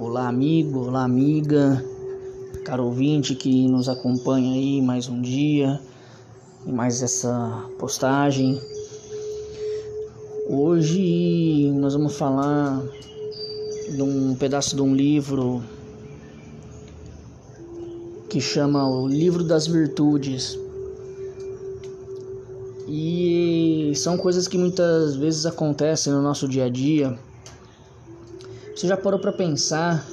Olá, amigo, olá, amiga, caro ouvinte que nos acompanha aí mais um dia e mais essa postagem. Hoje nós vamos falar de um pedaço de um livro que chama O Livro das Virtudes. E são coisas que muitas vezes acontecem no nosso dia a dia você já parou para pensar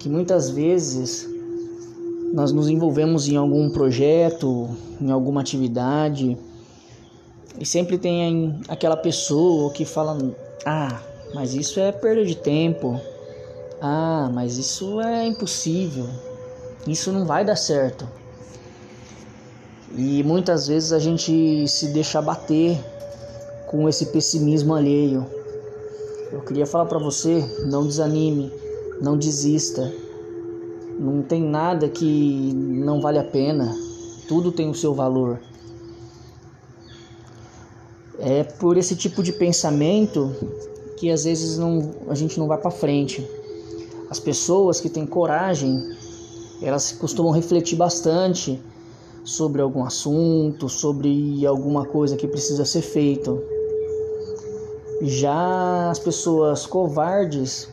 que muitas vezes nós nos envolvemos em algum projeto, em alguma atividade, e sempre tem aquela pessoa que fala: "Ah, mas isso é perda de tempo. Ah, mas isso é impossível. Isso não vai dar certo." E muitas vezes a gente se deixa bater com esse pessimismo alheio. Eu queria falar para você, não desanime, não desista. Não tem nada que não vale a pena. Tudo tem o seu valor. É por esse tipo de pensamento que às vezes não, a gente não vai para frente. As pessoas que têm coragem, elas costumam refletir bastante sobre algum assunto, sobre alguma coisa que precisa ser feito. Já as pessoas covardes,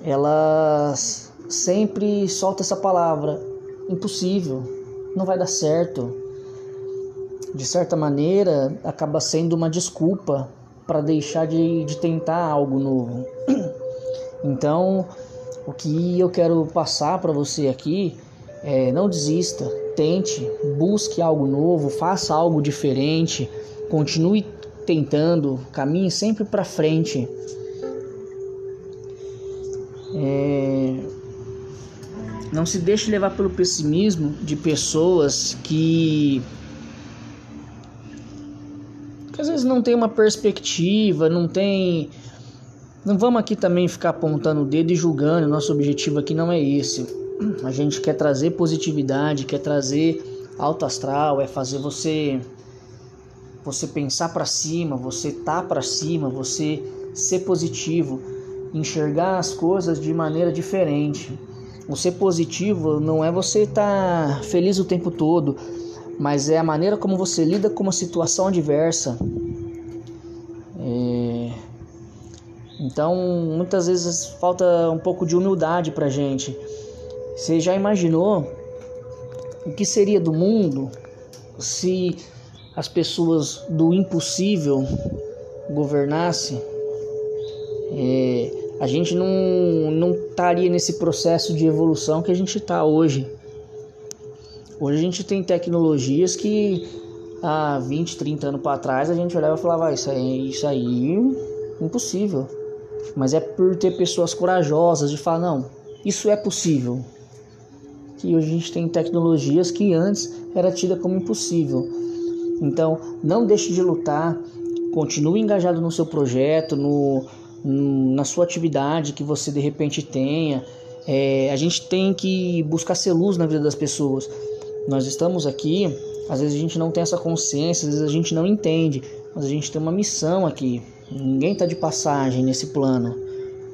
elas sempre soltam essa palavra: impossível, não vai dar certo. De certa maneira, acaba sendo uma desculpa para deixar de, de tentar algo novo. Então, o que eu quero passar para você aqui é: não desista, tente, busque algo novo, faça algo diferente, continue tentando, caminhe sempre para frente. É... Não se deixe levar pelo pessimismo de pessoas que que às vezes não tem uma perspectiva, não tem. Não vamos aqui também ficar apontando o dedo e julgando. Nosso objetivo aqui não é esse. A gente quer trazer positividade, quer trazer alto astral, é fazer você você pensar para cima, você tá para cima, você ser positivo, enxergar as coisas de maneira diferente. O ser positivo não é você estar tá feliz o tempo todo, mas é a maneira como você lida com uma situação adversa. É... Então, muitas vezes falta um pouco de humildade para gente. Você já imaginou o que seria do mundo se as pessoas do impossível governasse, é, a gente não, não estaria nesse processo de evolução que a gente está hoje. Hoje a gente tem tecnologias que há 20, 30 anos para trás a gente olhava e falava, ah, isso aí, isso aí impossível. Mas é por ter pessoas corajosas de falar, não, isso é possível. Que hoje a gente tem tecnologias que antes era tida como impossível. Então, não deixe de lutar, continue engajado no seu projeto, no, no na sua atividade que você de repente tenha. É, a gente tem que buscar ser luz na vida das pessoas. Nós estamos aqui, às vezes a gente não tem essa consciência, às vezes a gente não entende, mas a gente tem uma missão aqui. Ninguém está de passagem nesse plano,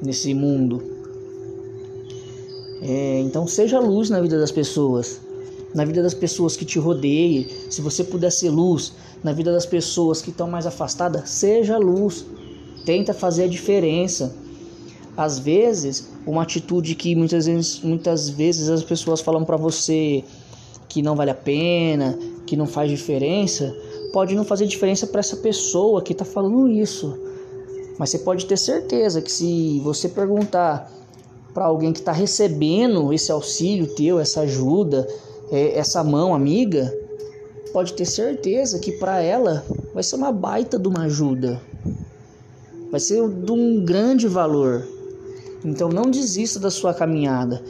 nesse mundo. É, então seja luz na vida das pessoas na vida das pessoas que te rodeiem, se você puder ser luz na vida das pessoas que estão mais afastadas, seja luz. Tenta fazer a diferença. Às vezes, uma atitude que muitas vezes, muitas vezes as pessoas falam para você que não vale a pena, que não faz diferença, pode não fazer diferença para essa pessoa que está falando isso. Mas você pode ter certeza que se você perguntar para alguém que está recebendo esse auxílio teu, essa ajuda, essa mão amiga, pode ter certeza que para ela vai ser uma baita de uma ajuda, vai ser de um grande valor. Então não desista da sua caminhada.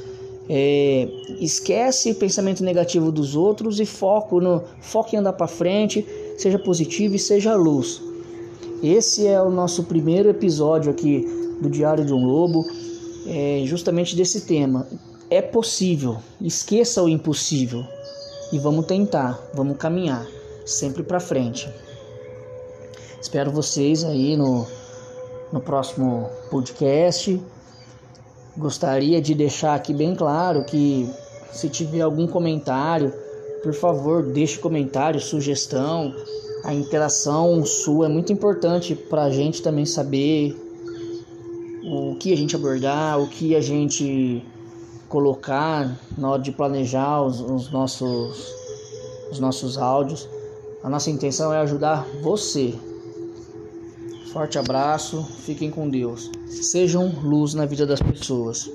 É, esquece o pensamento negativo dos outros e foco no foque em andar para frente, seja positivo e seja luz. Esse é o nosso primeiro episódio aqui do Diário de um Lobo, é, justamente desse tema. É possível. Esqueça o impossível e vamos tentar, vamos caminhar sempre para frente. Espero vocês aí no, no próximo podcast. Gostaria de deixar aqui bem claro que se tiver algum comentário, por favor, deixe comentário, sugestão. A interação sua é muito importante para a gente também saber o que a gente abordar, o que a gente colocar na hora de planejar os, os nossos, os nossos áudios. A nossa intenção é ajudar você. Forte abraço, fiquem com Deus. Sejam luz na vida das pessoas.